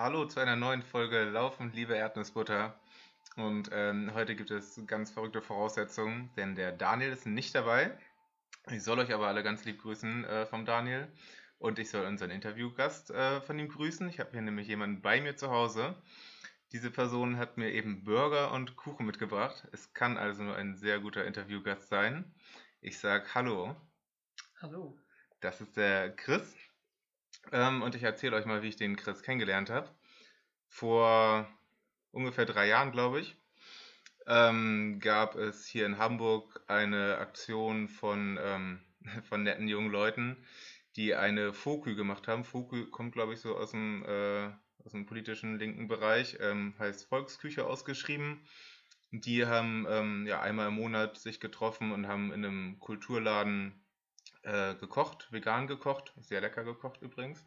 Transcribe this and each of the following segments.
Hallo zu einer neuen Folge Laufen, liebe Erdnussbutter. Und ähm, heute gibt es ganz verrückte Voraussetzungen, denn der Daniel ist nicht dabei. Ich soll euch aber alle ganz lieb grüßen äh, vom Daniel. Und ich soll unseren Interviewgast äh, von ihm grüßen. Ich habe hier nämlich jemanden bei mir zu Hause. Diese Person hat mir eben Burger und Kuchen mitgebracht. Es kann also nur ein sehr guter Interviewgast sein. Ich sage Hallo. Hallo. Das ist der Chris. Ähm, und ich erzähle euch mal, wie ich den Chris kennengelernt habe. Vor ungefähr drei Jahren, glaube ich, ähm, gab es hier in Hamburg eine Aktion von, ähm, von netten jungen Leuten, die eine Fokü gemacht haben. Fokü kommt, glaube ich, so aus dem, äh, aus dem politischen linken Bereich, ähm, heißt Volksküche ausgeschrieben. Die haben ähm, ja einmal im Monat sich getroffen und haben in einem Kulturladen äh, gekocht, vegan gekocht, sehr lecker gekocht übrigens.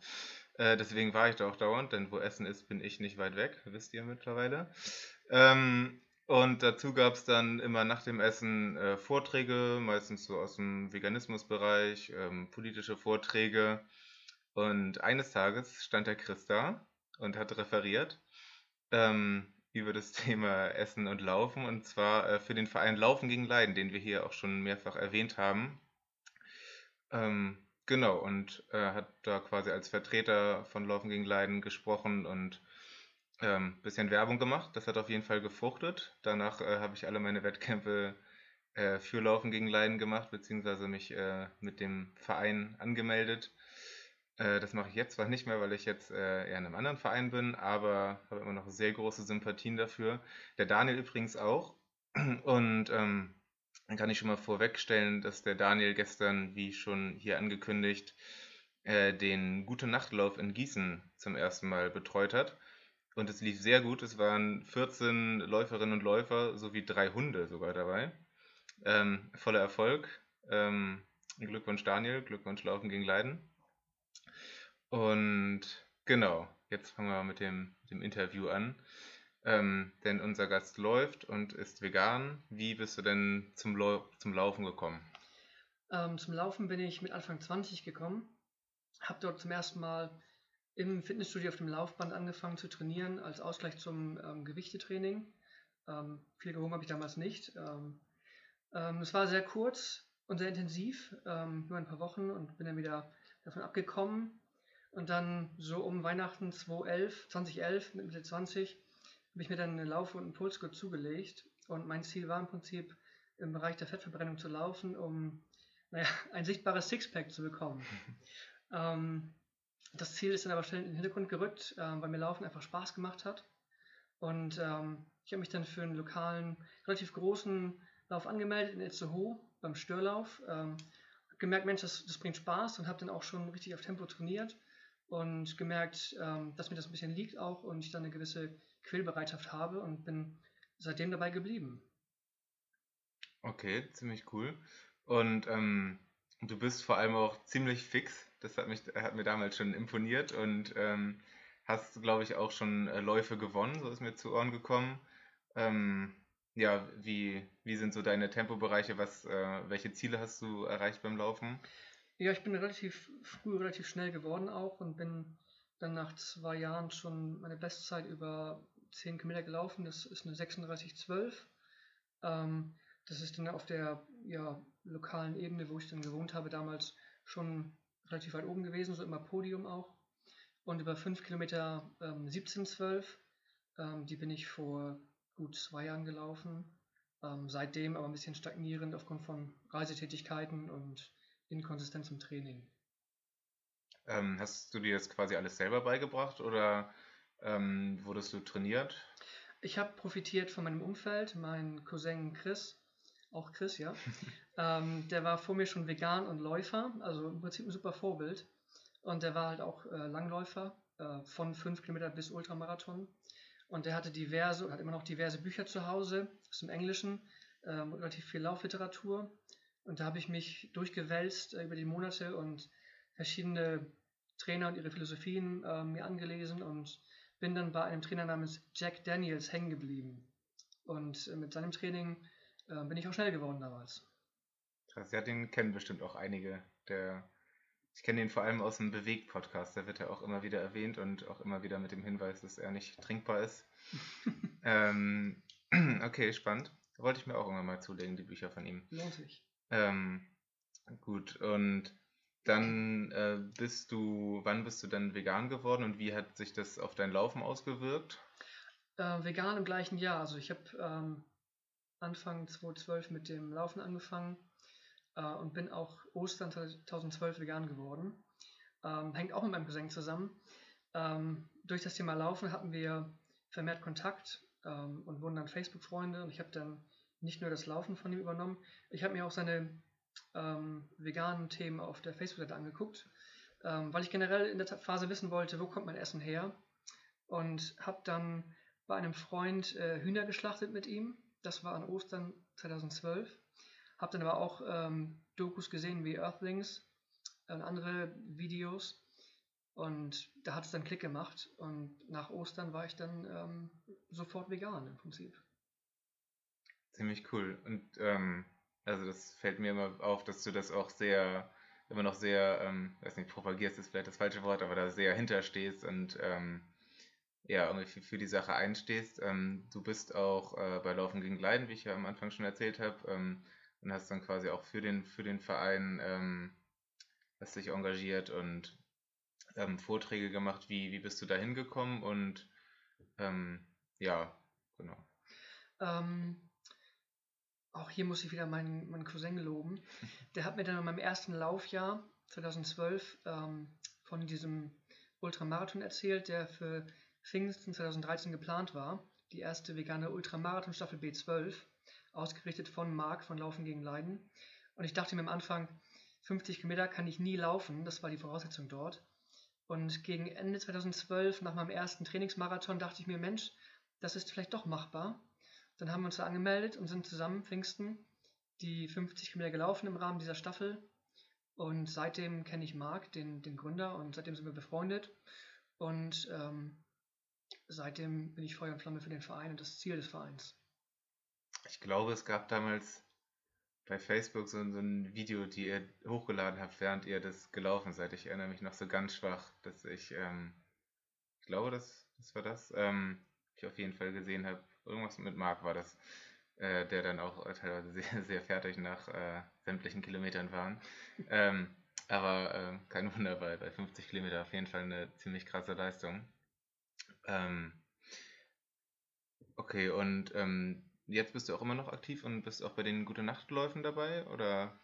Äh, deswegen war ich da auch dauernd, denn wo Essen ist, bin ich nicht weit weg, wisst ihr mittlerweile. Ähm, und dazu gab es dann immer nach dem Essen äh, Vorträge, meistens so aus dem Veganismusbereich, ähm, politische Vorträge. Und eines Tages stand der Chris da und hat referiert ähm, über das Thema Essen und Laufen und zwar äh, für den Verein Laufen gegen Leiden, den wir hier auch schon mehrfach erwähnt haben. Ähm, genau, und äh, hat da quasi als Vertreter von Laufen gegen Leiden gesprochen und ähm, bisschen Werbung gemacht. Das hat auf jeden Fall gefruchtet. Danach äh, habe ich alle meine Wettkämpfe äh, für Laufen gegen Leiden gemacht, beziehungsweise mich äh, mit dem Verein angemeldet. Äh, das mache ich jetzt zwar nicht mehr, weil ich jetzt äh, eher in einem anderen Verein bin, aber habe immer noch sehr große Sympathien dafür. Der Daniel übrigens auch. Und ähm, dann kann ich schon mal vorwegstellen, dass der Daniel gestern, wie schon hier angekündigt, äh, den Gute Nachtlauf in Gießen zum ersten Mal betreut hat. Und es lief sehr gut. Es waren 14 Läuferinnen und Läufer sowie drei Hunde sogar dabei. Ähm, voller Erfolg. Ähm, Glückwunsch Daniel, Glückwunsch Laufen gegen Leiden. Und genau, jetzt fangen wir mit dem, mit dem Interview an. Ähm, denn unser Gast läuft und ist vegan. Wie bist du denn zum, Lau zum Laufen gekommen? Ähm, zum Laufen bin ich mit Anfang 20 gekommen. Habe dort zum ersten Mal im Fitnessstudio auf dem Laufband angefangen zu trainieren, als Ausgleich zum ähm, Gewichtetraining. Ähm, viel gewogen habe ich damals nicht. Ähm, ähm, es war sehr kurz und sehr intensiv, nur ein paar Wochen und bin dann wieder davon abgekommen. Und dann so um Weihnachten 2011, 2011 mit Mitte 20 habe ich mir dann eine Lauf- und einen Pulsgurt zugelegt. Und mein Ziel war im Prinzip, im Bereich der Fettverbrennung zu laufen, um naja, ein sichtbares Sixpack zu bekommen. ähm, das Ziel ist dann aber schnell in den Hintergrund gerückt, äh, weil mir Laufen einfach Spaß gemacht hat. Und ähm, ich habe mich dann für einen lokalen, relativ großen Lauf angemeldet in Itzehoe beim Störlauf. Ähm, gemerkt, Mensch, das, das bringt Spaß und habe dann auch schon richtig auf Tempo trainiert und gemerkt, ähm, dass mir das ein bisschen liegt auch und ich dann eine gewisse Quälbereitschaft habe und bin seitdem dabei geblieben. Okay, ziemlich cool. Und ähm, du bist vor allem auch ziemlich fix. Das hat, mich, hat mir damals schon imponiert und ähm, hast, glaube ich, auch schon äh, Läufe gewonnen, so ist mir zu Ohren gekommen. Ähm, ja, wie, wie sind so deine Tempobereiche? Was, äh, welche Ziele hast du erreicht beim Laufen? Ja, ich bin relativ früh, relativ schnell geworden auch und bin dann nach zwei Jahren schon meine Bestzeit über 10 Kilometer gelaufen. Das ist eine 36,12. Ähm, das ist dann auf der ja, lokalen Ebene, wo ich dann gewohnt habe, damals schon relativ weit oben gewesen, so immer Podium auch. Und über 5 Kilometer ähm, 17,12. Ähm, die bin ich vor gut zwei Jahren gelaufen. Ähm, seitdem aber ein bisschen stagnierend aufgrund von Reisetätigkeiten und Inkonsistenz im Training. Ähm, hast du dir jetzt quasi alles selber beigebracht oder ähm, wurdest du trainiert? Ich habe profitiert von meinem Umfeld. Mein Cousin Chris, auch Chris, ja, ähm, der war vor mir schon vegan und Läufer, also im Prinzip ein super Vorbild. Und der war halt auch äh, Langläufer äh, von 5 Kilometer bis Ultramarathon. Und der hatte diverse, hat immer noch diverse Bücher zu Hause, aus dem Englischen, äh, relativ viel Laufliteratur. Und da habe ich mich durchgewälzt äh, über die Monate und verschiedene Trainer und ihre Philosophien äh, mir angelesen und bin dann bei einem Trainer namens Jack Daniels hängen geblieben. Und äh, mit seinem Training äh, bin ich auch schnell geworden damals. Krass, ja, den kennen bestimmt auch einige der ich kenne den vor allem aus dem Bewegt-Podcast. Da wird er auch immer wieder erwähnt und auch immer wieder mit dem Hinweis, dass er nicht trinkbar ist. ähm, okay, spannend. Wollte ich mir auch irgendwann mal zulegen, die Bücher von ihm. Lohnt sich. Ähm, gut, und dann äh, bist du, wann bist du dann vegan geworden und wie hat sich das auf dein Laufen ausgewirkt? Äh, vegan im gleichen Jahr. Also ich habe ähm, Anfang 2012 mit dem Laufen angefangen äh, und bin auch Ostern 2012 vegan geworden. Ähm, hängt auch mit meinem Cousin zusammen. Ähm, durch das Thema Laufen hatten wir vermehrt Kontakt ähm, und wurden dann Facebook-Freunde und ich habe dann nicht nur das Laufen von ihm übernommen, ich habe mir auch seine ähm, veganen Themen auf der Facebook-Seite angeguckt, ähm, weil ich generell in der Phase wissen wollte, wo kommt mein Essen her und habe dann bei einem Freund äh, Hühner geschlachtet mit ihm. Das war an Ostern 2012. Habe dann aber auch ähm, Dokus gesehen wie Earthlings und andere Videos. Und da hat es dann Klick gemacht. Und nach Ostern war ich dann ähm, sofort vegan im Prinzip. Ziemlich cool. Und ähm, also das fällt mir immer auf, dass du das auch sehr, immer noch sehr, ähm, weiß nicht, propagierst ist vielleicht das falsche Wort, aber da sehr hinterstehst und ähm, ja, irgendwie für, für, die Sache einstehst. Ähm, du bist auch äh, bei Laufen gegen Leiden, wie ich ja am Anfang schon erzählt habe, ähm, und hast dann quasi auch für den, für den Verein ähm, hast dich engagiert und ähm, Vorträge gemacht. Wie, wie bist du da hingekommen? Und ähm, ja, genau. Ähm, auch hier muss ich wieder meinen, meinen Cousin loben. Der hat mir dann in meinem ersten Laufjahr 2012 ähm, von diesem Ultramarathon erzählt, der für Pfingsten 2013 geplant war. Die erste vegane Ultramarathon Staffel B12, ausgerichtet von Marc von Laufen gegen Leiden. Und ich dachte mir am Anfang, 50 Kilometer kann ich nie laufen, das war die Voraussetzung dort. Und gegen Ende 2012, nach meinem ersten Trainingsmarathon, dachte ich mir, Mensch, das ist vielleicht doch machbar. Dann haben wir uns da angemeldet und sind zusammen Pfingsten die 50 Kilometer gelaufen im Rahmen dieser Staffel. Und seitdem kenne ich Marc, den, den Gründer, und seitdem sind wir befreundet. Und ähm, seitdem bin ich Feuer und Flamme für den Verein und das Ziel des Vereins. Ich glaube, es gab damals bei Facebook so, so ein Video, die ihr hochgeladen habt, während ihr das gelaufen seid. Ich erinnere mich noch so ganz schwach, dass ich, ähm, ich glaube, das, das war das, ähm, ich auf jeden Fall gesehen habe. Irgendwas mit Marc war das, äh, der dann auch teilweise sehr, sehr fertig nach äh, sämtlichen Kilometern waren. ähm, aber äh, kein Wunder, weil bei 50 Kilometer auf jeden Fall eine ziemlich krasse Leistung. Ähm, okay, und ähm, jetzt bist du auch immer noch aktiv und bist auch bei den Gute Nachtläufen dabei, oder?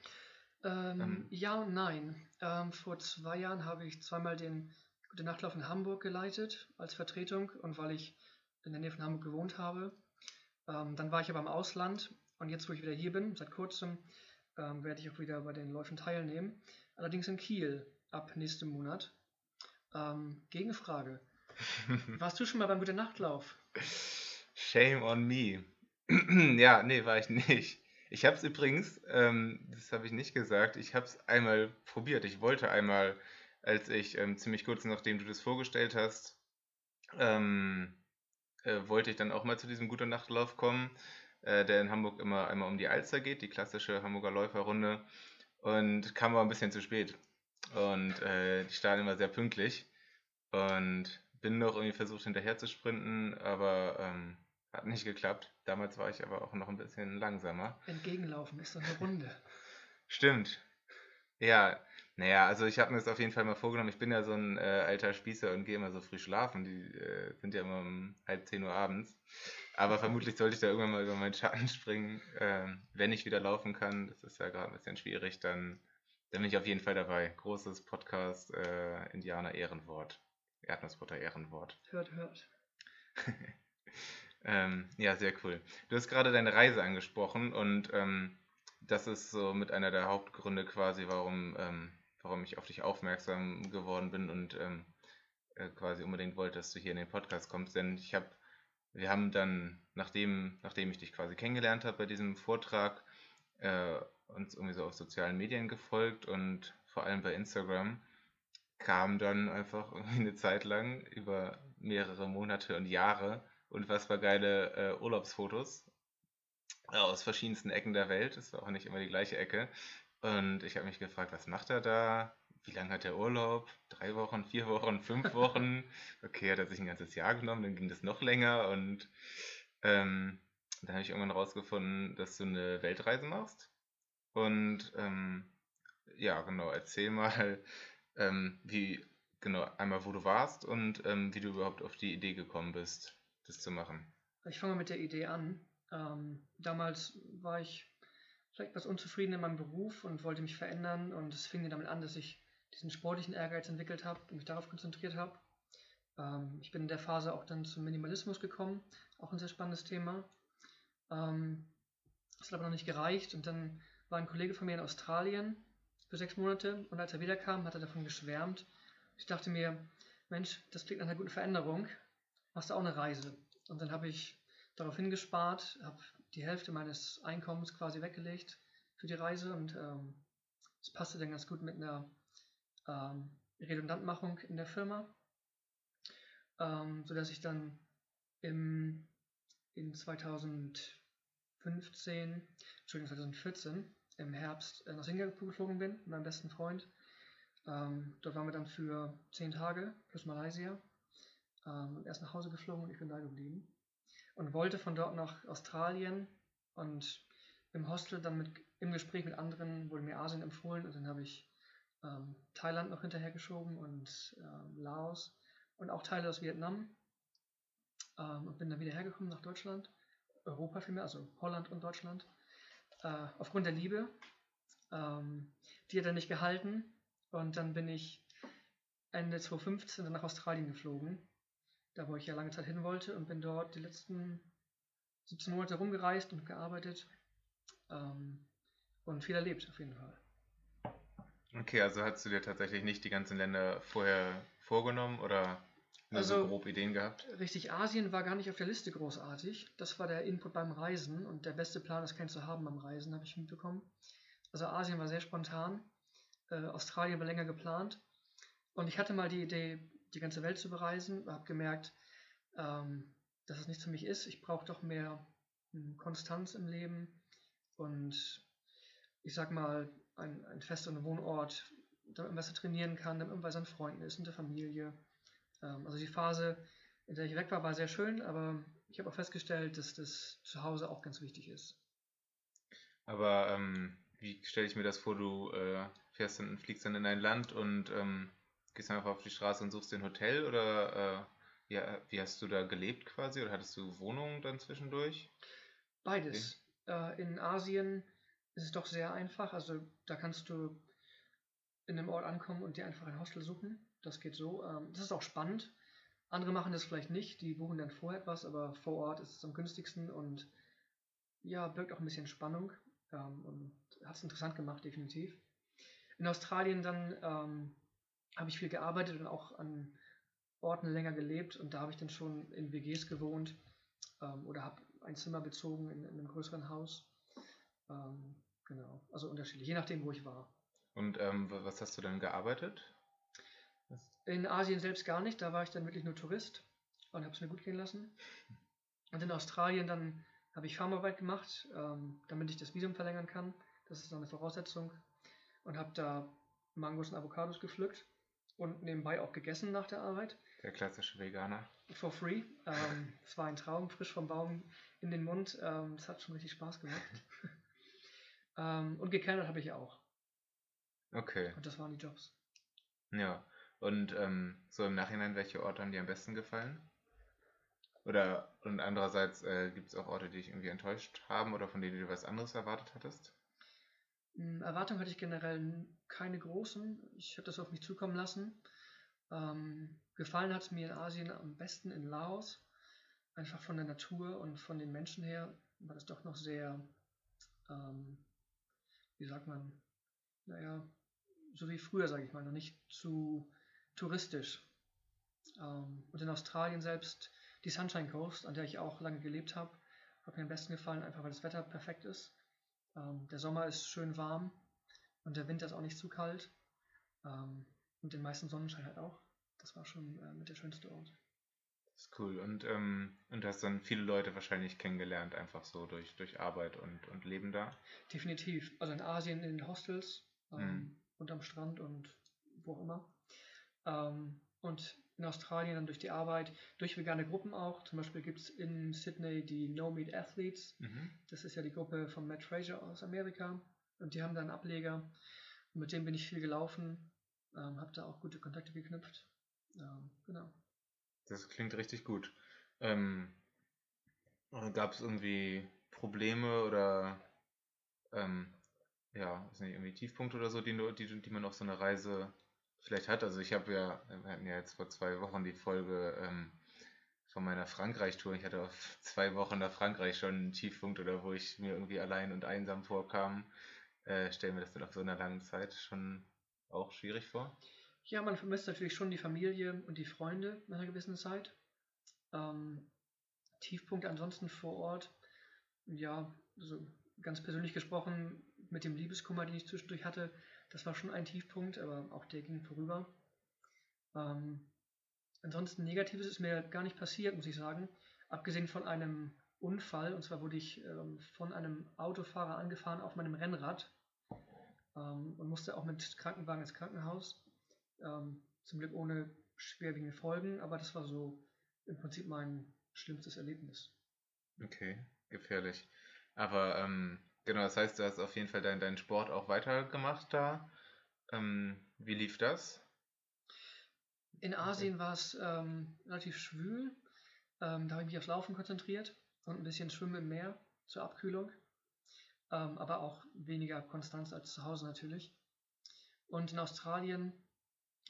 Ähm, ähm, ja und nein. Ähm, vor zwei Jahren habe ich zweimal den Gute Nachtlauf in Hamburg geleitet als Vertretung und weil ich in der Nähe von Hamburg gewohnt habe. Ähm, dann war ich aber im Ausland und jetzt, wo ich wieder hier bin, seit kurzem, ähm, werde ich auch wieder bei den Läufen teilnehmen. Allerdings in Kiel ab nächstem Monat. Ähm, Gegenfrage. Warst du schon mal beim Gute Nachtlauf? Shame on me. ja, nee, war ich nicht. Ich habe es übrigens, ähm, das habe ich nicht gesagt, ich habe es einmal probiert. Ich wollte einmal, als ich ähm, ziemlich kurz nachdem du das vorgestellt hast, ähm, äh, wollte ich dann auch mal zu diesem Gute Nachtlauf kommen, äh, der in Hamburg immer einmal um die Alster geht, die klassische Hamburger Läuferrunde. Und kam aber ein bisschen zu spät. Und äh, die starten immer sehr pünktlich. Und bin noch irgendwie versucht hinterher zu sprinten, aber ähm, hat nicht geklappt. Damals war ich aber auch noch ein bisschen langsamer. Entgegenlaufen ist so eine Runde. Stimmt. Ja, naja, also ich habe mir das auf jeden Fall mal vorgenommen. Ich bin ja so ein äh, alter Spießer und gehe immer so früh schlafen. Die äh, sind ja immer um halb zehn Uhr abends. Aber vermutlich sollte ich da irgendwann mal über meinen Schatten springen. Ähm, wenn ich wieder laufen kann, das ist ja gerade ein bisschen schwierig, dann, dann bin ich auf jeden Fall dabei. Großes Podcast, äh, Indianer Ehrenwort. Erdnussbutter Ehrenwort. Hört, hört. ähm, ja, sehr cool. Du hast gerade deine Reise angesprochen und ähm, das ist so mit einer der Hauptgründe quasi, warum, ähm, warum ich auf dich aufmerksam geworden bin und ähm, äh, quasi unbedingt wollte, dass du hier in den Podcast kommst. Denn ich habe, wir haben dann, nachdem, nachdem ich dich quasi kennengelernt habe bei diesem Vortrag, äh, uns irgendwie so auf sozialen Medien gefolgt und vor allem bei Instagram kam dann einfach eine Zeit lang über mehrere Monate und Jahre unfassbar geile äh, Urlaubsfotos aus verschiedensten Ecken der Welt. Es war auch nicht immer die gleiche Ecke. Und ich habe mich gefragt, was macht er da? wie lange hat der Urlaub? Drei Wochen, vier Wochen, fünf Wochen? Okay, hat er sich ein ganzes Jahr genommen, dann ging das noch länger und ähm, dann habe ich irgendwann rausgefunden, dass du eine Weltreise machst. Und ähm, ja, genau, erzähl mal, ähm, wie, genau, einmal wo du warst und ähm, wie du überhaupt auf die Idee gekommen bist, das zu machen. Ich fange mit der Idee an. Ähm, damals war ich vielleicht etwas unzufrieden in meinem Beruf und wollte mich verändern und es fing damit an, dass ich diesen sportlichen Ehrgeiz entwickelt habe und mich darauf konzentriert habe. Ähm, ich bin in der Phase auch dann zum Minimalismus gekommen, auch ein sehr spannendes Thema. Ähm, hat aber noch nicht gereicht und dann war ein Kollege von mir in Australien für sechs Monate und als er wiederkam, hat er davon geschwärmt. Ich dachte mir, Mensch, das klingt nach einer guten Veränderung, machst du auch eine Reise. Und dann habe ich darauf hingespart, habe die Hälfte meines Einkommens quasi weggelegt für die Reise und ähm, es ähm, passte dann ganz gut mit einer ähm, Redundantmachung in der Firma, ähm, sodass ich dann im, in 2015, Entschuldigung, 2014 im Herbst äh, nach Singapur geflogen bin mit meinem besten Freund. Ähm, dort waren wir dann für zehn Tage plus Malaysia ähm, erst nach Hause geflogen und ich bin da geblieben und wollte von dort nach Australien und im Hostel dann mit, im Gespräch mit anderen wurde mir Asien empfohlen und dann habe ich ähm, Thailand noch hinterhergeschoben und ähm, Laos und auch Teile aus Vietnam ähm, und bin dann wieder hergekommen nach Deutschland, Europa vielmehr, also Holland und Deutschland, äh, aufgrund der Liebe. Ähm, die hat er nicht gehalten und dann bin ich Ende 2015 dann nach Australien geflogen da wo ich ja lange Zeit hin wollte und bin dort die letzten 17 Monate rumgereist und gearbeitet ähm, und viel erlebt auf jeden Fall. Okay, also hast du dir tatsächlich nicht die ganzen Länder vorher vorgenommen oder nur also, so grob Ideen gehabt? Richtig, Asien war gar nicht auf der Liste großartig. Das war der Input beim Reisen und der beste Plan, das keinen zu haben beim Reisen, habe ich mitbekommen. Also Asien war sehr spontan, äh, Australien war länger geplant und ich hatte mal die Idee, die ganze Welt zu bereisen, habe gemerkt, ähm, dass es nichts für mich ist. Ich brauche doch mehr hm, Konstanz im Leben und ich sag mal, ein, ein fester Wohnort, damit man besser trainieren kann, damit man bei seinen Freunden ist, in der Familie. Ähm, also die Phase, in der ich weg war, war sehr schön, aber ich habe auch festgestellt, dass das zu Hause auch ganz wichtig ist. Aber ähm, wie stelle ich mir das vor, du äh, fährst dann, fliegst dann in ein Land und ähm, gehst einfach auf die Straße und suchst dir ein Hotel oder äh, ja, wie hast du da gelebt quasi oder hattest du Wohnungen dann zwischendurch? Beides. Okay. Äh, in Asien ist es doch sehr einfach. Also da kannst du in einem Ort ankommen und dir einfach ein Hostel suchen. Das geht so. Ähm, das ist auch spannend. Andere machen das vielleicht nicht, die buchen dann vorher etwas, aber vor Ort ist es am günstigsten und ja, birgt auch ein bisschen Spannung ähm, und hat es interessant gemacht, definitiv. In Australien dann ähm, habe ich viel gearbeitet und auch an Orten länger gelebt und da habe ich dann schon in WGs gewohnt ähm, oder habe ein Zimmer bezogen in, in einem größeren Haus. Ähm, genau, also unterschiedlich, je nachdem, wo ich war. Und ähm, was hast du dann gearbeitet? In Asien selbst gar nicht, da war ich dann wirklich nur Tourist und habe es mir gut gehen lassen. Und in Australien dann habe ich Farmarbeit gemacht, ähm, damit ich das Visum verlängern kann. Das ist dann eine Voraussetzung. Und habe da Mangos und Avocados gepflückt und nebenbei auch gegessen nach der Arbeit. Der klassische Veganer. For free. Ähm, es war ein Traum, frisch vom Baum in den Mund. Ähm, das hat schon richtig Spaß gemacht. ähm, und gekellnert habe ich auch. Okay. Und das waren die Jobs. Ja. Und ähm, so im Nachhinein, welche Orte haben dir am besten gefallen? Oder und andererseits äh, gibt es auch Orte, die dich irgendwie enttäuscht haben oder von denen du was anderes erwartet hattest? Hm, Erwartungen hatte ich generell keine großen. Ich habe das auf mich zukommen lassen. Ähm, gefallen hat es mir in Asien am besten in Laos. Einfach von der Natur und von den Menschen her war das doch noch sehr, ähm, wie sagt man, naja, so wie früher, sage ich mal, noch nicht zu touristisch. Ähm, und in Australien selbst die Sunshine Coast, an der ich auch lange gelebt habe, hat mir am besten gefallen, einfach weil das Wetter perfekt ist. Ähm, der Sommer ist schön warm und der Winter ist auch nicht zu kalt. Ähm, und den meisten Sonnenschein halt auch. Das war schon äh, mit der schönste Ort. Das ist cool. Und, ähm, und du hast dann viele Leute wahrscheinlich kennengelernt, einfach so durch, durch Arbeit und, und Leben da? Definitiv. Also in Asien in den Hostels ähm, mhm. und am Strand und wo auch immer. Ähm, und in Australien dann durch die Arbeit, durch vegane Gruppen auch. Zum Beispiel gibt es in Sydney die No Meat Athletes. Mhm. Das ist ja die Gruppe von Matt Fraser aus Amerika. Und die haben da einen Ableger. Und mit dem bin ich viel gelaufen, ähm, habe da auch gute Kontakte geknüpft. Ähm, genau. Das klingt richtig gut. Ähm, Gab es irgendwie Probleme oder ähm, ja, ist nicht irgendwie Tiefpunkte oder so, die, die, die man auf so einer Reise vielleicht hat. Also ich habe ja, wir hatten ja jetzt vor zwei Wochen die Folge ähm, von meiner Frankreich-Tour. Ich hatte auf zwei Wochen nach Frankreich schon einen Tiefpunkt oder wo ich mir irgendwie allein und einsam vorkam. Äh, stellen wir das dann auf so einer langen Zeit schon auch schwierig vor? Ja, man vermisst natürlich schon die Familie und die Freunde nach einer gewissen Zeit. Ähm, Tiefpunkt ansonsten vor Ort, ja, so ganz persönlich gesprochen, mit dem Liebeskummer, den ich zwischendurch hatte, das war schon ein Tiefpunkt, aber auch der ging vorüber. Ähm, ansonsten Negatives ist mir gar nicht passiert, muss ich sagen. Abgesehen von einem Unfall, und zwar wurde ich ähm, von einem Autofahrer angefahren auf meinem Rennrad ähm, und musste auch mit Krankenwagen ins Krankenhaus. Ähm, zum Glück ohne schwerwiegende Folgen, aber das war so im Prinzip mein schlimmstes Erlebnis. Okay, gefährlich. Aber ähm, genau, das heißt, du hast auf jeden Fall deinen dein Sport auch weitergemacht da. Ähm, wie lief das? In Asien war es ähm, relativ schwül. Ähm, da habe ich mich aufs Laufen konzentriert und ein bisschen Schwimmen im Meer zur Abkühlung. Ähm, aber auch weniger Konstanz als zu Hause natürlich. Und in Australien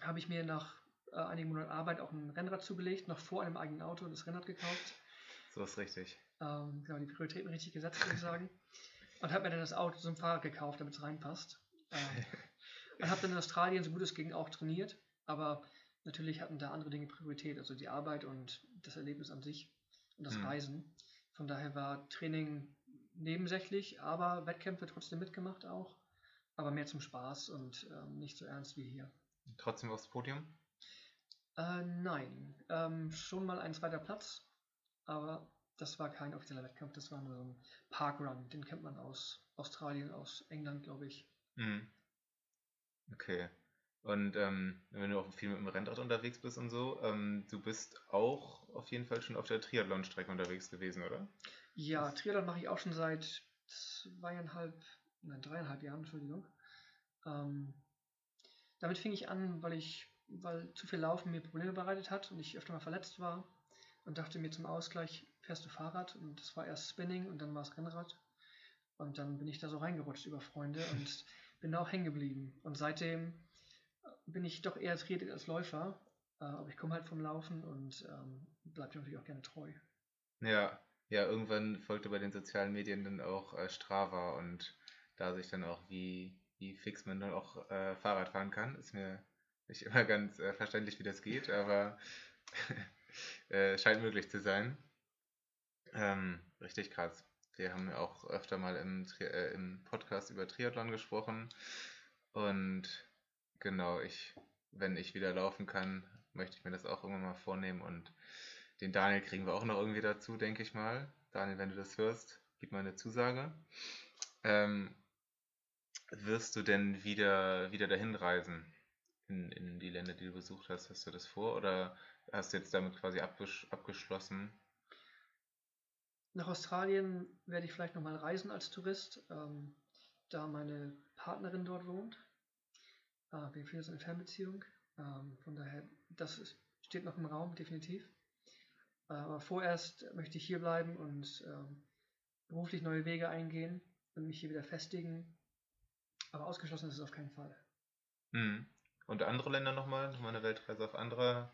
habe ich mir nach äh, einigen Monaten Arbeit auch ein Rennrad zugelegt, noch vor einem eigenen Auto das Rennrad gekauft. So ist richtig. Ähm, genau, die Prioritäten richtig gesetzt, würde ich sagen. Und habe mir dann das Auto zum Fahrrad gekauft, damit es reinpasst. Ähm, und habe dann in Australien, so gut es ging, auch trainiert. Aber natürlich hatten da andere Dinge Priorität, also die Arbeit und das Erlebnis an sich und das hm. Reisen. Von daher war Training nebensächlich, aber Wettkämpfe trotzdem mitgemacht auch. Aber mehr zum Spaß und ähm, nicht so ernst wie hier. Trotzdem aufs Podium? Äh, nein, ähm, schon mal ein zweiter Platz, aber das war kein offizieller Wettkampf, das war nur so ein Parkrun, den kennt man aus Australien, aus England, glaube ich. Mhm. Okay. Und ähm, wenn du auch viel mit dem Rennrad unterwegs bist und so, ähm, du bist auch auf jeden Fall schon auf der Triathlon-Strecke unterwegs gewesen, oder? Ja, Triathlon mache ich auch schon seit zweieinhalb, nein, dreieinhalb Jahren, Entschuldigung. Ähm, damit fing ich an, weil ich, weil zu viel Laufen mir Probleme bereitet hat und ich öfter mal verletzt war und dachte mir zum Ausgleich, fährst du Fahrrad und das war erst Spinning und dann war es Rennrad. Und dann bin ich da so reingerutscht über Freunde und bin da auch hängen geblieben. Und seitdem äh, bin ich doch eher Triathlet als Läufer, äh, aber ich komme halt vom Laufen und ähm, bleibe natürlich auch gerne treu. Ja, ja, irgendwann folgte bei den sozialen Medien dann auch äh, Strava und da sich dann auch wie wie fix man dann auch äh, Fahrrad fahren kann. Ist mir nicht immer ganz äh, verständlich, wie das geht, aber äh, scheint möglich zu sein. Ähm, richtig krass. Wir haben ja auch öfter mal im, äh, im Podcast über Triathlon gesprochen. Und genau, ich, wenn ich wieder laufen kann, möchte ich mir das auch irgendwann mal vornehmen. Und den Daniel kriegen wir auch noch irgendwie dazu, denke ich mal. Daniel, wenn du das hörst, gib mal eine Zusage. Ähm, wirst du denn wieder, wieder dahin reisen in, in die Länder, die du besucht hast? Hast du das vor oder hast du jetzt damit quasi abgesch abgeschlossen? Nach Australien werde ich vielleicht nochmal reisen als Tourist, ähm, da meine Partnerin dort wohnt. Äh, wir führen jetzt eine Fernbeziehung. Ähm, von daher, das ist, steht noch im Raum, definitiv. Äh, aber vorerst möchte ich hier bleiben und ähm, beruflich neue Wege eingehen und mich hier wieder festigen aber ausgeschlossen ist es auf keinen Fall. Mhm. Und andere Länder nochmal? Nochmal eine Weltreise auf andere?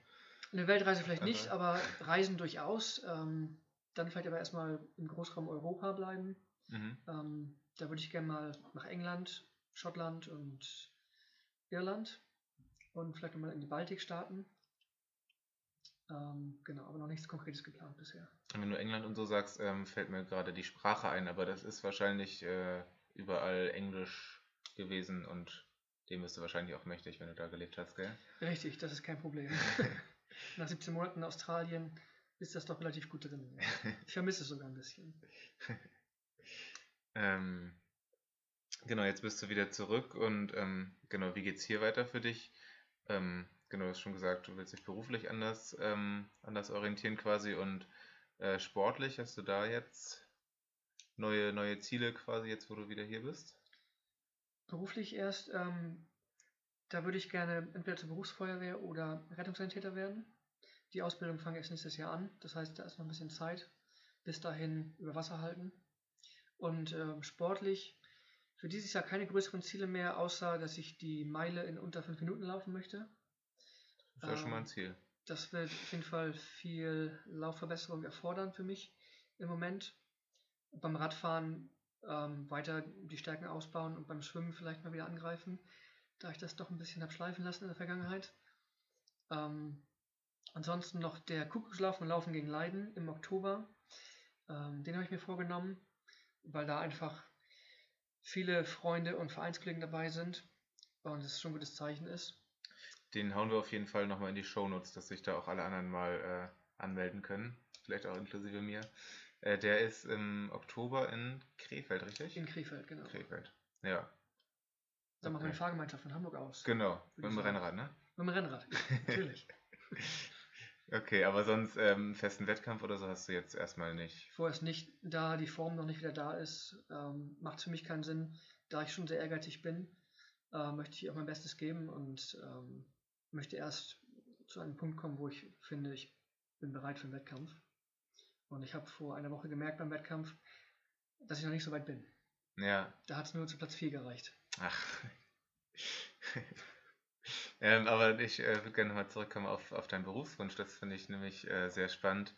Eine Weltreise vielleicht nicht, aber Reisen durchaus. Ähm, dann vielleicht aber erstmal im Großraum Europa bleiben. Mhm. Ähm, da würde ich gerne mal nach England, Schottland und Irland und vielleicht nochmal in die Baltikstaaten. Ähm, genau, aber noch nichts Konkretes geplant bisher. Wenn du England und so sagst, ähm, fällt mir gerade die Sprache ein, aber das ist wahrscheinlich äh, überall Englisch gewesen und dem bist du wahrscheinlich auch mächtig, wenn du da gelebt hast, gell? Richtig, das ist kein Problem. Nach 17 Monaten in Australien ist das doch relativ gut drin. Ich vermisse es sogar ein bisschen. ähm, genau, jetzt bist du wieder zurück und ähm, genau, wie geht's hier weiter für dich? Ähm, genau, du hast schon gesagt, du willst dich beruflich anders, ähm, anders orientieren quasi und äh, sportlich hast du da jetzt neue, neue Ziele quasi jetzt, wo du wieder hier bist? Beruflich erst, ähm, da würde ich gerne entweder zur Berufsfeuerwehr oder Rettungssanitäter werden. Die Ausbildung fange ich nächstes Jahr an, das heißt, da ist noch ein bisschen Zeit. Bis dahin über Wasser halten. Und ähm, sportlich für dieses Jahr keine größeren Ziele mehr, außer dass ich die Meile in unter fünf Minuten laufen möchte. Das ist ja schon mal ein Ziel. Das wird auf jeden Fall viel Laufverbesserung erfordern für mich im Moment. Beim Radfahren ähm, weiter die Stärken ausbauen und beim Schwimmen vielleicht mal wieder angreifen, da ich das doch ein bisschen habe schleifen lassen in der Vergangenheit. Ähm, ansonsten noch der Kuckuckslauf und Laufen gegen Leiden im Oktober. Ähm, den habe ich mir vorgenommen, weil da einfach viele Freunde und Vereinskollegen dabei sind und es schon ein gutes Zeichen ist. Den hauen wir auf jeden Fall nochmal in die Shownotes, dass sich da auch alle anderen mal äh, anmelden können. Vielleicht auch inklusive mir. Äh, der ist im Oktober in Krefeld, richtig? In Krefeld, genau. Krefeld, ja. Da machen wir eine Fahrgemeinschaft von Hamburg aus. Genau, mit dem Rennrad, ne? Mit dem Rennrad, natürlich. okay, aber sonst ähm, festen Wettkampf oder so hast du jetzt erstmal nicht? Vorerst nicht, da die Form noch nicht wieder da ist, ähm, macht es für mich keinen Sinn. Da ich schon sehr ehrgeizig bin, äh, möchte ich auch mein Bestes geben und ähm, möchte erst zu einem Punkt kommen, wo ich finde, ich bin bereit für einen Wettkampf. Und ich habe vor einer Woche gemerkt beim Wettkampf, dass ich noch nicht so weit bin. Ja. Da hat es nur zu Platz 4 gereicht. Ach. ähm, aber ich äh, würde gerne mal zurückkommen auf, auf deinen Berufswunsch. Das finde ich nämlich äh, sehr spannend.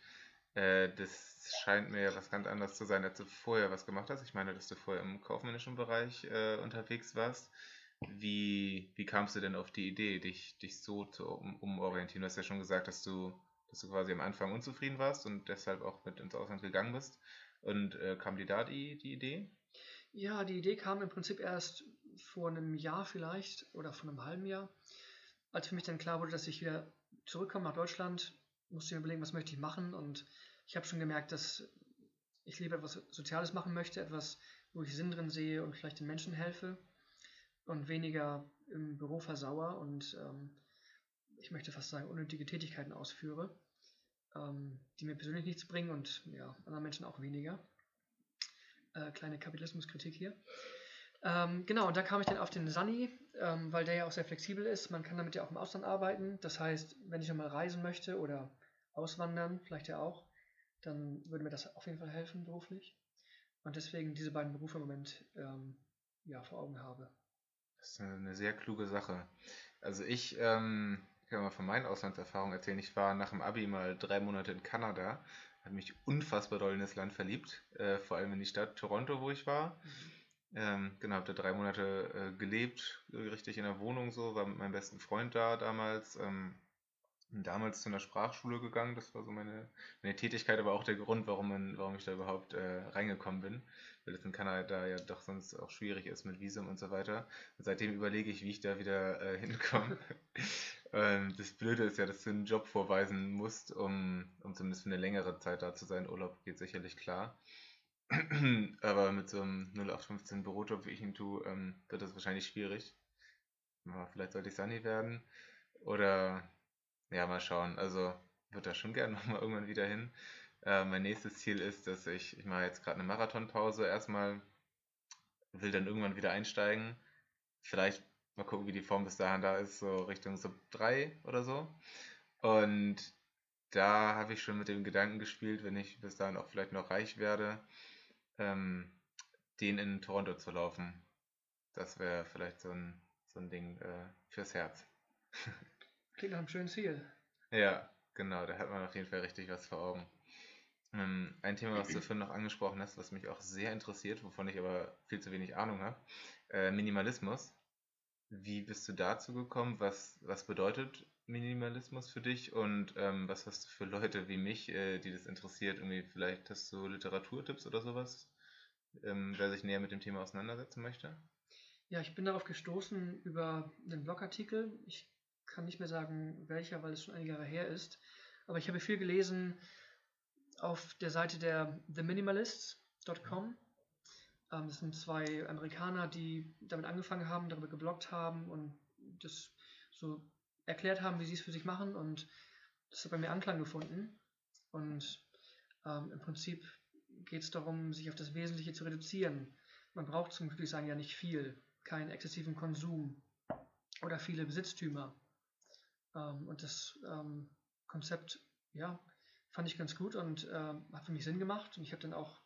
Äh, das scheint mir was ganz anderes zu sein, als du vorher was gemacht hast. Ich meine, dass du vorher im kaufmännischen Bereich äh, unterwegs warst. Wie, wie kamst du denn auf die Idee, dich, dich so zu um, umorientieren? Du hast ja schon gesagt, dass du, dass du quasi am Anfang unzufrieden warst und deshalb auch mit ins Ausland gegangen bist. Und äh, kam dir da die, die Idee? Ja, die Idee kam im Prinzip erst vor einem Jahr vielleicht oder vor einem halben Jahr, als für mich dann klar wurde, dass ich wieder zurückkomme nach Deutschland, musste ich mir überlegen, was möchte ich machen und ich habe schon gemerkt, dass ich lieber etwas Soziales machen möchte, etwas, wo ich Sinn drin sehe und vielleicht den Menschen helfe und weniger im Büro versauer und ähm, ich möchte fast sagen, unnötige Tätigkeiten ausführe, ähm, die mir persönlich nichts bringen und ja, anderen Menschen auch weniger. Äh, kleine Kapitalismuskritik hier. Ähm, genau, und da kam ich dann auf den Sunny, ähm, weil der ja auch sehr flexibel ist. Man kann damit ja auch im Ausland arbeiten. Das heißt, wenn ich nochmal reisen möchte oder auswandern, vielleicht ja auch, dann würde mir das auf jeden Fall helfen beruflich. Und deswegen diese beiden Berufe im Moment ähm, ja, vor Augen habe. Das ist eine sehr kluge Sache. Also ich ähm, kann mal von meinen Auslandserfahrungen erzählen. Ich war nach dem Abi mal drei Monate in Kanada, habe mich unfassbar doll in das Land verliebt, äh, vor allem in die Stadt Toronto, wo ich war. Mhm. Ähm, genau, habe da drei Monate äh, gelebt, richtig in der Wohnung so, war mit meinem besten Freund da damals. Ähm, damals zu einer Sprachschule gegangen, das war so meine, meine Tätigkeit, aber auch der Grund, warum, man, warum ich da überhaupt äh, reingekommen bin, weil es in Kanada ja doch sonst auch schwierig ist mit Visum und so weiter. Und seitdem überlege ich, wie ich da wieder äh, hinkomme. ähm, das Blöde ist ja, dass du einen Job vorweisen musst, um, um zumindest für eine längere Zeit da zu sein. Urlaub geht sicherlich klar. aber mit so einem 0815 Bürojob, wie ich ihn tue, ähm, wird das wahrscheinlich schwierig. Ja, vielleicht sollte ich Sunny werden. Oder ja, mal schauen. Also würde da schon gerne nochmal irgendwann wieder hin. Äh, mein nächstes Ziel ist, dass ich, ich mache jetzt gerade eine Marathonpause erstmal, will dann irgendwann wieder einsteigen. Vielleicht mal gucken, wie die Form bis dahin da ist, so Richtung Sub 3 oder so. Und da habe ich schon mit dem Gedanken gespielt, wenn ich bis dahin auch vielleicht noch reich werde, ähm, den in Toronto zu laufen. Das wäre vielleicht so ein, so ein Ding äh, fürs Herz. Klingt nach einem schönen Ziel. Ja, genau, da hat man auf jeden Fall richtig was vor Augen. Ähm, ein Thema, was du vorhin noch angesprochen hast, was mich auch sehr interessiert, wovon ich aber viel zu wenig Ahnung habe, äh, Minimalismus. Wie bist du dazu gekommen? Was, was bedeutet Minimalismus für dich und ähm, was hast du für Leute wie mich, äh, die das interessiert? Irgendwie vielleicht hast du Literaturtipps oder sowas, ähm, wer sich näher mit dem Thema auseinandersetzen möchte? Ja, ich bin darauf gestoßen über einen Blogartikel. Ich kann nicht mehr sagen, welcher, weil es schon einige Jahre her ist. Aber ich habe viel gelesen auf der Seite der theminimalists.com. Ähm, das sind zwei Amerikaner, die damit angefangen haben, darüber gebloggt haben und das so erklärt haben, wie sie es für sich machen und das hat bei mir Anklang gefunden. Und ähm, im Prinzip geht es darum, sich auf das Wesentliche zu reduzieren. Man braucht zum Glücklichsein ja nicht viel, keinen exzessiven Konsum oder viele Besitztümer. Ähm, und das ähm, Konzept, ja, fand ich ganz gut und ähm, hat für mich Sinn gemacht. Und ich habe dann auch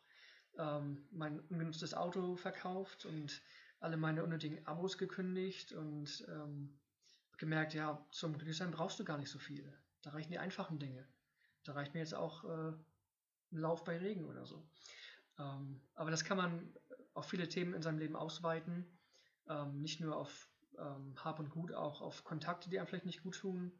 ähm, mein ungenutztes Auto verkauft und alle meine unnötigen Abos gekündigt und ähm, gemerkt, ja, zum Glücklichsein brauchst du gar nicht so viel. Da reichen die einfachen Dinge. Da reicht mir jetzt auch äh, ein Lauf bei Regen oder so. Ähm, aber das kann man auf viele Themen in seinem Leben ausweiten. Ähm, nicht nur auf ähm, Hab und Gut, auch auf Kontakte, die einem vielleicht nicht gut tun.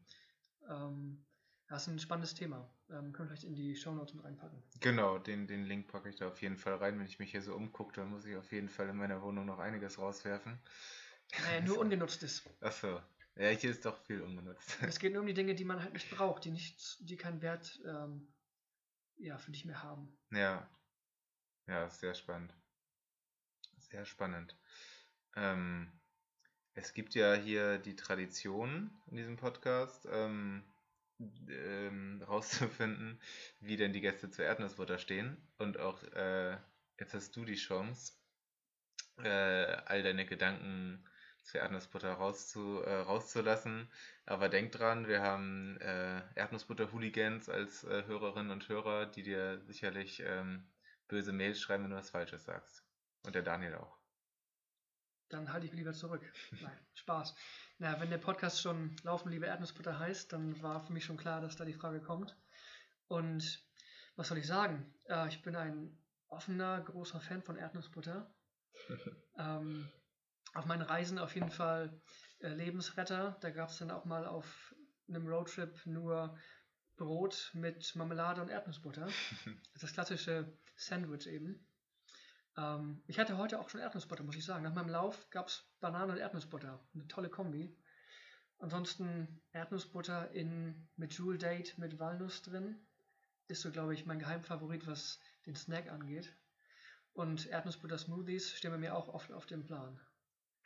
Ähm, das ist ein spannendes Thema. Ähm, können wir vielleicht in die Shownotes mit reinpacken. Genau, den, den Link packe ich da auf jeden Fall rein. Wenn ich mich hier so umgucke, dann muss ich auf jeden Fall in meiner Wohnung noch einiges rauswerfen. Naja, nur ungenutztes. Achso. Ja, hier ist doch viel ungenutzt. Es geht nur um die Dinge, die man halt nicht braucht, die nicht, die keinen Wert ähm, ja, für dich mehr haben. Ja. Ja, ist sehr spannend. Sehr spannend. Ähm, es gibt ja hier die Tradition in diesem Podcast, ähm, ähm, rauszufinden, wie denn die Gäste zur Erdnussbutter stehen. Und auch äh, jetzt hast du die Chance, äh, all deine Gedanken zur Erdnussbutter rauszu, äh, rauszulassen. Aber denk dran, wir haben äh, Erdnussbutter-Hooligans als äh, Hörerinnen und Hörer, die dir sicherlich ähm, böse Mails schreiben, wenn du was Falsches sagst. Und der Daniel auch. Dann halte ich mich lieber zurück. Nein, Spaß. Na, wenn der Podcast schon Laufen, liebe Erdnussbutter heißt, dann war für mich schon klar, dass da die Frage kommt. Und was soll ich sagen? Äh, ich bin ein offener, großer Fan von Erdnussbutter. ähm, auf meinen Reisen auf jeden Fall äh, Lebensretter. Da gab es dann auch mal auf einem Roadtrip nur Brot mit Marmelade und Erdnussbutter. Das klassische Sandwich eben. Ähm, ich hatte heute auch schon Erdnussbutter, muss ich sagen. Nach meinem Lauf gab es Banane und Erdnussbutter. Eine tolle Kombi. Ansonsten Erdnussbutter in, mit Jewel Date mit Walnuss drin. Ist so, glaube ich, mein Geheimfavorit, was den Snack angeht. Und Erdnussbutter-Smoothies stehen bei mir auch oft auf dem Plan.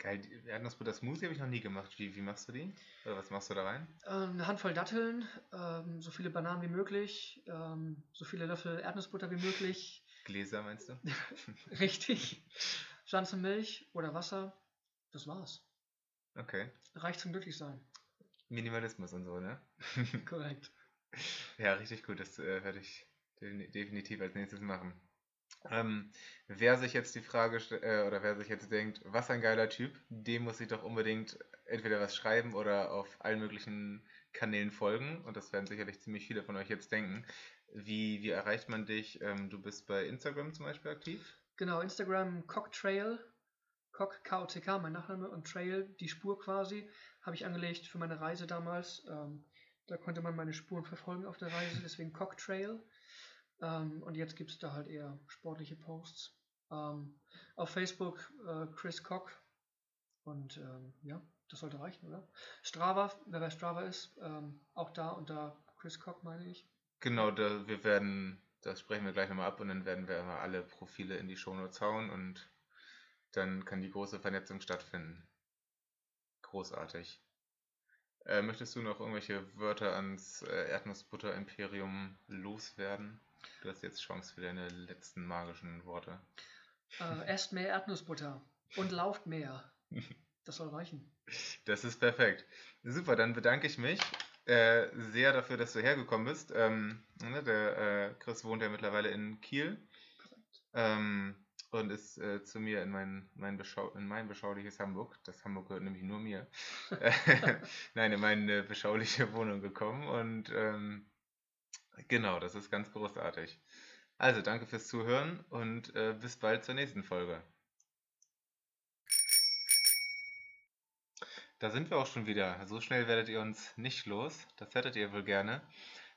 Geil, Erdnussbutter Smoothie habe ich noch nie gemacht. Wie, wie machst du die? Oder was machst du da rein? Ähm, eine Handvoll Datteln, ähm, so viele Bananen wie möglich, ähm, so viele Löffel Erdnussbutter wie möglich. Gläser meinst du? Richtig. Pflanzenmilch oder Wasser. Das war's. Okay. Reicht zum Glücklichsein. Minimalismus und so, ne? Korrekt. Ja, richtig gut. Das äh, werde ich definitiv als nächstes machen. Ähm, wer sich jetzt die Frage äh, oder wer sich jetzt denkt, was ein geiler Typ, dem muss ich doch unbedingt entweder was schreiben oder auf allen möglichen Kanälen folgen. Und das werden sicherlich ziemlich viele von euch jetzt denken. Wie, wie erreicht man dich? Ähm, du bist bei Instagram zum Beispiel aktiv? Genau, Instagram Cocktrail. Cock, K-O-C-K, mein Nachname und Trail, die Spur quasi, habe ich angelegt für meine Reise damals. Ähm, da konnte man meine Spuren verfolgen auf der Reise, deswegen Cocktrail. Ähm, und jetzt gibt es da halt eher sportliche Posts. Ähm, auf Facebook äh, Chris Cock. Und ähm, ja, das sollte reichen, oder? Strava, wer bei Strava ist, ähm, auch da unter Chris Cock, meine ich. Genau, da, wir werden, das sprechen wir gleich nochmal ab und dann werden wir alle Profile in die Shownotes hauen und dann kann die große Vernetzung stattfinden. Großartig. Äh, möchtest du noch irgendwelche Wörter ans äh, Erdnussbutter-Imperium loswerden? Du hast jetzt Chance für deine letzten magischen Worte. Äh, esst mehr Erdnussbutter und lauft mehr. Das soll reichen. Das ist perfekt. Super, dann bedanke ich mich äh, sehr dafür, dass du hergekommen bist. Ähm, ne, der äh, Chris wohnt ja mittlerweile in Kiel. Ähm, und ist äh, zu mir in mein, mein, Beschau in mein beschauliches Hamburg, das Hamburg gehört nämlich nur mir, nein, in meine beschauliche Wohnung gekommen und ähm, genau, das ist ganz großartig. Also danke fürs Zuhören und äh, bis bald zur nächsten Folge. Da sind wir auch schon wieder. So schnell werdet ihr uns nicht los. Das hättet ihr wohl gerne.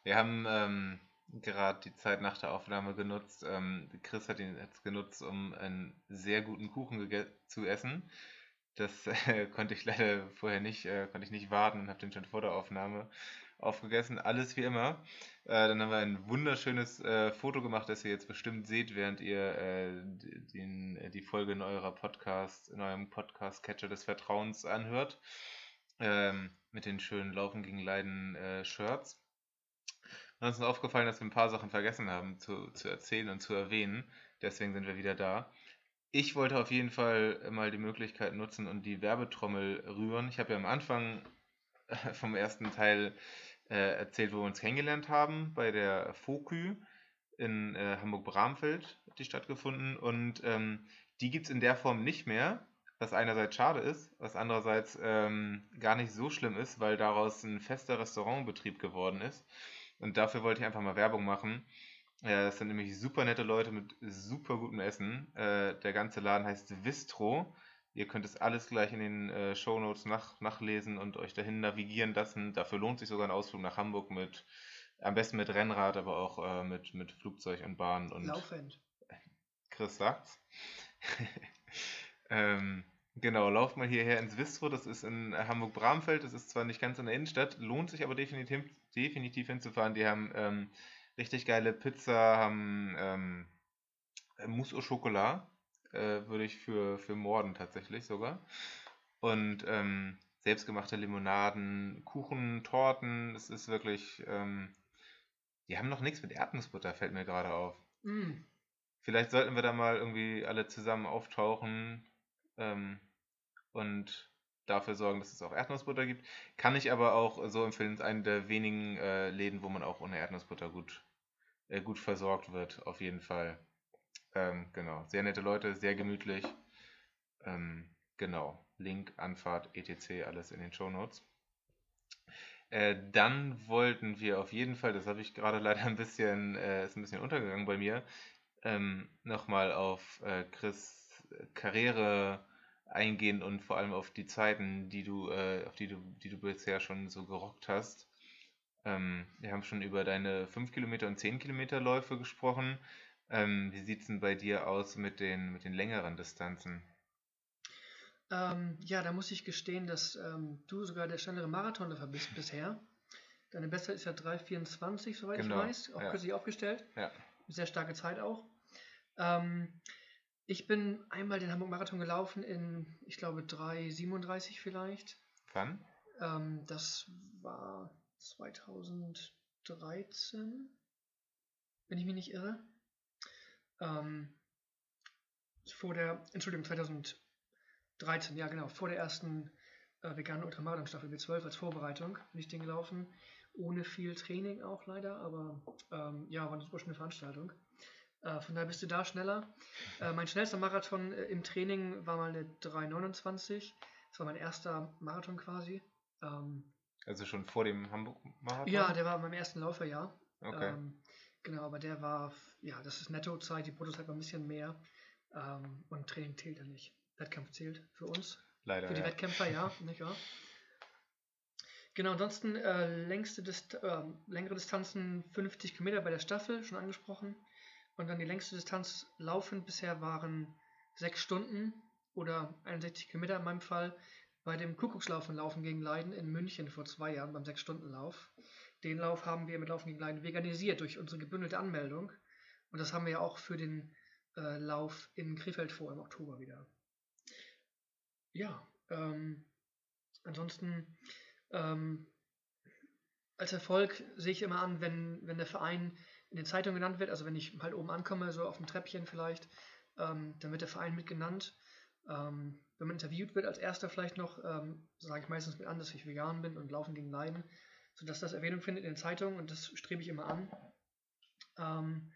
Wir haben ähm, gerade die Zeit nach der Aufnahme genutzt. Ähm, Chris hat ihn jetzt genutzt, um einen sehr guten Kuchen zu essen. Das äh, konnte ich leider vorher nicht, äh, konnte ich nicht warten und habe den schon vor der Aufnahme aufgegessen. Alles wie immer. Äh, dann haben wir ein wunderschönes äh, Foto gemacht, das ihr jetzt bestimmt seht, während ihr äh, den, äh, die Folge in eurer Podcast, in eurem Podcast-Catcher des Vertrauens anhört. Ähm, mit den schönen Laufen gegen Leiden äh, Shirts. Uns ist aufgefallen, dass wir ein paar Sachen vergessen haben zu, zu erzählen und zu erwähnen. Deswegen sind wir wieder da. Ich wollte auf jeden Fall mal die Möglichkeit nutzen und die Werbetrommel rühren. Ich habe ja am Anfang vom ersten Teil äh, erzählt, wo wir uns kennengelernt haben, bei der FOKÜ in äh, Hamburg-Bramfeld hat die stattgefunden. Und ähm, die gibt es in der Form nicht mehr, was einerseits schade ist, was andererseits ähm, gar nicht so schlimm ist, weil daraus ein fester Restaurantbetrieb geworden ist. Und dafür wollte ich einfach mal Werbung machen. Ja, das sind nämlich super nette Leute mit super gutem Essen. Äh, der ganze Laden heißt Vistro. Ihr könnt es alles gleich in den äh, Show Notes nach, nachlesen und euch dahin navigieren lassen. Dafür lohnt sich sogar ein Ausflug nach Hamburg mit, am besten mit Rennrad, aber auch äh, mit, mit Flugzeug und Bahn. Und Laufend. Chris sagt's. ähm, genau, lauft mal hierher ins Vistro. Das ist in Hamburg-Bramfeld. Das ist zwar nicht ganz in der Innenstadt, lohnt sich aber definitiv, definitiv hinzufahren. Die haben ähm, richtig geile Pizza, haben ähm, Mousse au Chocolat, äh, würde ich für, für morden tatsächlich sogar. Und ähm, selbstgemachte Limonaden, Kuchen, Torten, es ist wirklich, ähm, die haben noch nichts mit Erdnussbutter, fällt mir gerade auf. Mm. Vielleicht sollten wir da mal irgendwie alle zusammen auftauchen ähm, und dafür sorgen, dass es auch Erdnussbutter gibt. Kann ich aber auch so empfehlen, es ist eine der wenigen äh, Läden, wo man auch ohne Erdnussbutter gut, äh, gut versorgt wird, auf jeden Fall. Ähm, genau, sehr nette Leute, sehr gemütlich. Ähm, genau, Link, Anfahrt, etc., alles in den Show Notes. Äh, dann wollten wir auf jeden Fall, das habe ich gerade leider ein bisschen, äh, ist ein bisschen untergegangen bei mir, ähm, nochmal auf äh, Chris Karriere eingehen und vor allem auf die Zeiten, die du, äh, auf die du, die du bisher schon so gerockt hast. Ähm, wir haben schon über deine 5 Kilometer und 10 Kilometer Läufe gesprochen. Ähm, wie sieht es denn bei dir aus mit den, mit den längeren Distanzen? Ähm, ja, da muss ich gestehen, dass ähm, du sogar der schnellere Marathonläufer bist bisher. Deine Bestzeit ist ja 3,24, soweit Genau, ich weiß. Auch ja. kürzlich aufgestellt. Ja. Sehr starke Zeit auch. Ähm, ich bin einmal den Hamburg-Marathon gelaufen in, ich glaube, 3,37 vielleicht. Wann? Ähm, das war 2013, wenn ich mich nicht irre. Ähm, vor der, Entschuldigung, 2013, ja genau, vor der ersten äh, veganen Ultramarathon-Staffel B12 als Vorbereitung bin ich den gelaufen. Ohne viel Training auch leider, aber ähm, ja, war eine super schöne Veranstaltung. Äh, von daher bist du da schneller. Äh, mein schnellster Marathon äh, im Training war mal eine 3,29. Das war mein erster Marathon quasi. Ähm, Also schon vor dem Hamburg-Marathon? ja, der war beim ersten Lauferjahr. Okay. Ähm, genau, aber der war, ja, das ist Nettozeit, die Bruttozeit war ein bisschen mehr. Ähm, und Training zählt ja nicht. Wettkampf zählt für uns. Leider, Für die ja. Wettkämpfer, ja, nicht wahr? Genau, ansonsten äh, längste Dist äh, längere Distanzen 50 Kilometer bei der Staffel, schon angesprochen. Und dann die längste Distanz laufend bisher waren 6 Stunden oder 61 Kilometer in meinem Fall bei dem Kuckuckslaufen Laufen gegen Leiden in München vor zwei Jahren beim 6-Stunden-Lauf. Den Lauf haben wir mit Laufen gegen Leiden veganisiert durch unsere gebündelte Anmeldung. Und das haben wir ja auch für den äh, Lauf in Krefeld vor im Oktober wieder. Ja, ähm, ansonsten ähm, als Erfolg sehe ich immer an, wenn, wenn der Verein in den Zeitungen genannt wird, also wenn ich halt oben ankomme, so auf dem Treppchen vielleicht, ähm, dann wird der Verein mit genannt. Ähm, wenn man interviewt wird als erster vielleicht noch, ähm, sage ich meistens mit an, dass ich vegan bin und laufen gegen Leiden, sodass das Erwähnung findet in den Zeitungen und das strebe ich immer an. Ähm,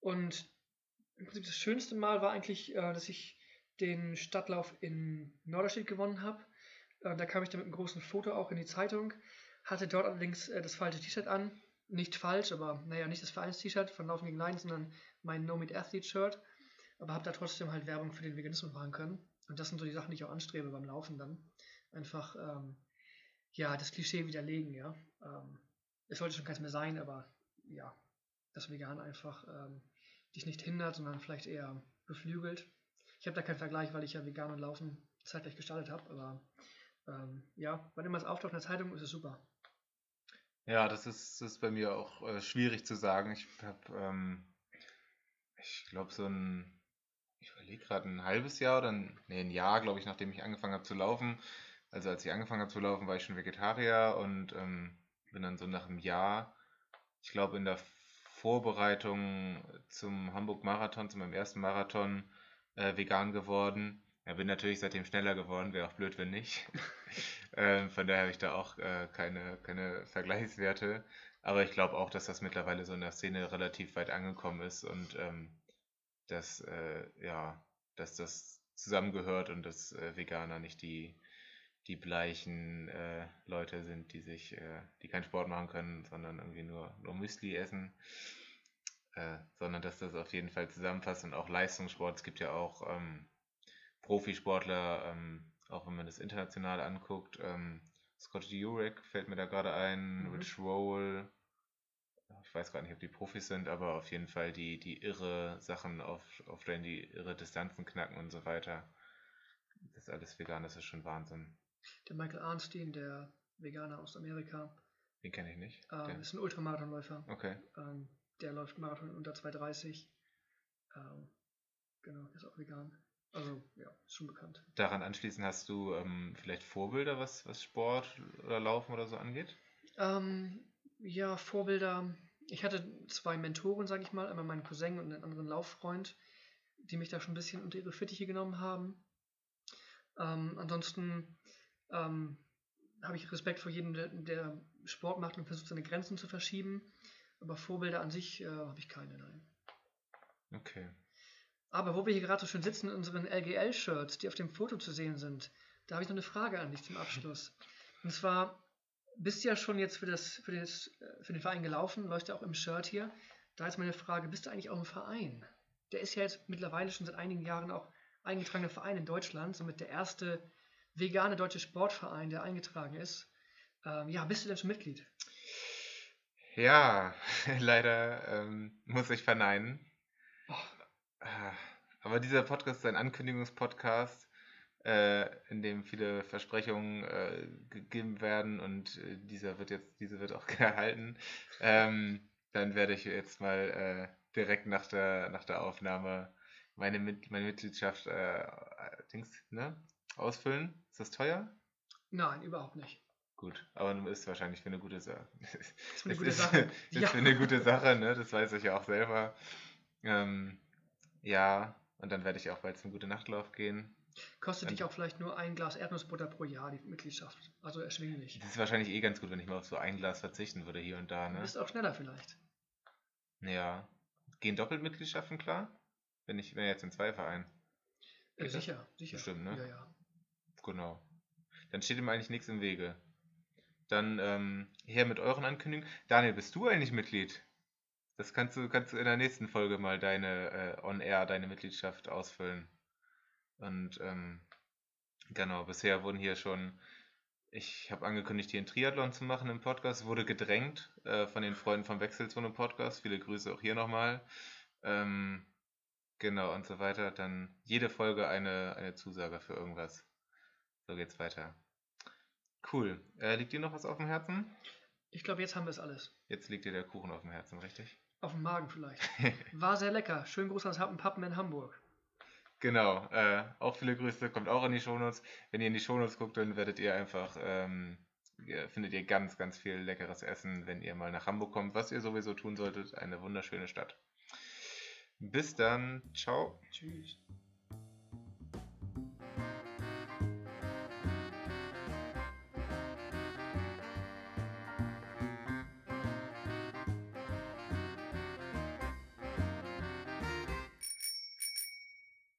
und im Prinzip das schönste Mal war eigentlich, äh, dass ich den Stadtlauf in Norderstedt gewonnen habe. Äh, da kam ich dann mit einem großen Foto auch in die Zeitung, hatte dort allerdings äh, das falsche T-Shirt an. Nicht falsch, aber naja, nicht das Vereins-T-Shirt von Laufen gegen Leiden, sondern mein No Meat Athlete-Shirt. Aber habe da trotzdem halt Werbung für den Veganismus machen können. Und das sind so die Sachen, die ich auch anstrebe beim Laufen dann. Einfach, ähm, ja, das Klischee widerlegen, ja. Ähm, es sollte schon keins mehr sein, aber ja, das Vegan einfach ähm, dich nicht hindert, sondern vielleicht eher beflügelt. Ich habe da keinen Vergleich, weil ich ja vegan und Laufen zeitgleich gestartet habe, aber ähm, ja, wann immer es auftaucht in der Zeitung, ist es super. Ja, das ist, das ist bei mir auch äh, schwierig zu sagen. Ich habe, ähm, ich glaube, so ein, ich überlege gerade ein halbes Jahr oder ein, nee, ein Jahr, glaube ich, nachdem ich angefangen habe zu laufen, also als ich angefangen habe zu laufen, war ich schon Vegetarier und ähm, bin dann so nach einem Jahr, ich glaube in der Vorbereitung zum Hamburg Marathon, zu meinem ersten Marathon, äh, vegan geworden. Ja, bin natürlich seitdem schneller geworden, wäre auch blöd, wenn nicht. ähm, von daher habe ich da auch äh, keine, keine Vergleichswerte. Aber ich glaube auch, dass das mittlerweile so in der Szene relativ weit angekommen ist und ähm, dass, äh, ja, dass das zusammengehört und dass äh, Veganer nicht die, die bleichen äh, Leute sind, die sich, äh, die keinen Sport machen können, sondern irgendwie nur, nur Müsli essen. Äh, sondern dass das auf jeden Fall zusammenfasst und auch Leistungssport. Es gibt ja auch ähm, Profisportler, ähm, auch wenn man das international anguckt. Ähm, Scott Jurek fällt mir da gerade ein, mhm. Rich Roll. Ich weiß gar nicht, ob die Profis sind, aber auf jeden Fall die, die irre Sachen auf, auf die irre Distanzen knacken und so weiter. Das ist alles vegan, das ist schon Wahnsinn. Der Michael Arnstein, der Veganer aus Amerika. Den kenne ich nicht. Ähm, ist ein Ultramarathonläufer. Okay. Ähm, der läuft Marathon unter 2,30. Ähm, genau, ist auch vegan. Also, ja, ist schon bekannt. Daran anschließend hast du ähm, vielleicht Vorbilder, was, was Sport oder Laufen oder so angeht? Ähm, ja, Vorbilder. Ich hatte zwei Mentoren, sage ich mal, einmal meinen Cousin und einen anderen Lauffreund, die mich da schon ein bisschen unter ihre Fittiche genommen haben. Ähm, ansonsten ähm, habe ich Respekt vor jedem, der, der, Sport macht und versucht, seine Grenzen zu verschieben. Aber Vorbilder an sich äh, habe ich keine, nein. Okay. Aber wo wir hier gerade so schön sitzen in unseren LGL-Shirts, die auf dem Foto zu sehen sind, da habe ich noch eine Frage an dich zum Abschluss. Und zwar, bist du ja schon jetzt für, das, für, das, äh, für den Verein gelaufen, läufst ja auch im Shirt hier. Da ist meine Frage, bist du eigentlich auch im Verein? Der ist ja jetzt mittlerweile schon seit einigen Jahren auch eingetragener Verein in Deutschland, somit der erste vegane deutsche Sportverein, der eingetragen ist. Ähm, ja, bist du denn schon Mitglied? Ja, leider ähm, muss ich verneinen. Oh. Aber dieser Podcast ist ein Ankündigungspodcast, äh, in dem viele Versprechungen äh, gegeben werden und äh, dieser wird jetzt, diese wird auch gehalten. Ähm, dann werde ich jetzt mal äh, direkt nach der, nach der Aufnahme meine, meine Mitgliedschaft äh, Dings, ne, ausfüllen. Ist das teuer? Nein, überhaupt nicht. Gut, aber ist wahrscheinlich für eine gute Sache. Ist für eine gute ist, Sache. ist ja. für eine gute Sache, ne? Das weiß ich ja auch selber. Ähm, ja, und dann werde ich auch bald zum Gute Nachtlauf gehen. Kostet dich auch vielleicht nur ein Glas Erdnussbutter pro Jahr, die Mitgliedschaft. Also erschwinglich. Das ist wahrscheinlich eh ganz gut, wenn ich mal auf so ein Glas verzichten würde hier und da, ne? Du bist auch schneller vielleicht. Ja. Gehen Doppelmitgliedschaften klar? Wenn ich, wenn jetzt in zwei Vereinen. Äh, sicher, sicher. Bestimmt, ne? Ja, ja. Genau. Dann steht ihm eigentlich nichts im Wege. Dann ähm, her mit euren Ankündigungen. Daniel, bist du eigentlich Mitglied? Das kannst du, kannst du in der nächsten Folge mal deine äh, On-Air, deine Mitgliedschaft ausfüllen. Und ähm, genau, bisher wurden hier schon, ich habe angekündigt, hier einen Triathlon zu machen im Podcast, wurde gedrängt äh, von den Freunden vom Wechselzone Podcast. Viele Grüße auch hier nochmal. Ähm, genau, und so weiter. Dann jede Folge eine, eine Zusage für irgendwas. So geht's weiter. Cool. Äh, liegt dir noch was auf dem Herzen? Ich glaube, jetzt haben wir es alles. Jetzt liegt dir der Kuchen auf dem Herzen, richtig? Auf dem Magen vielleicht. War sehr lecker. Schönen Gruß ans Happenpappen in Hamburg. Genau. Äh, auch viele Grüße. Kommt auch in die Shownotes. Wenn ihr in die Shownotes guckt, dann werdet ihr einfach, ähm, findet ihr ganz, ganz viel leckeres Essen, wenn ihr mal nach Hamburg kommt, was ihr sowieso tun solltet. Eine wunderschöne Stadt. Bis dann. Ciao. Tschüss.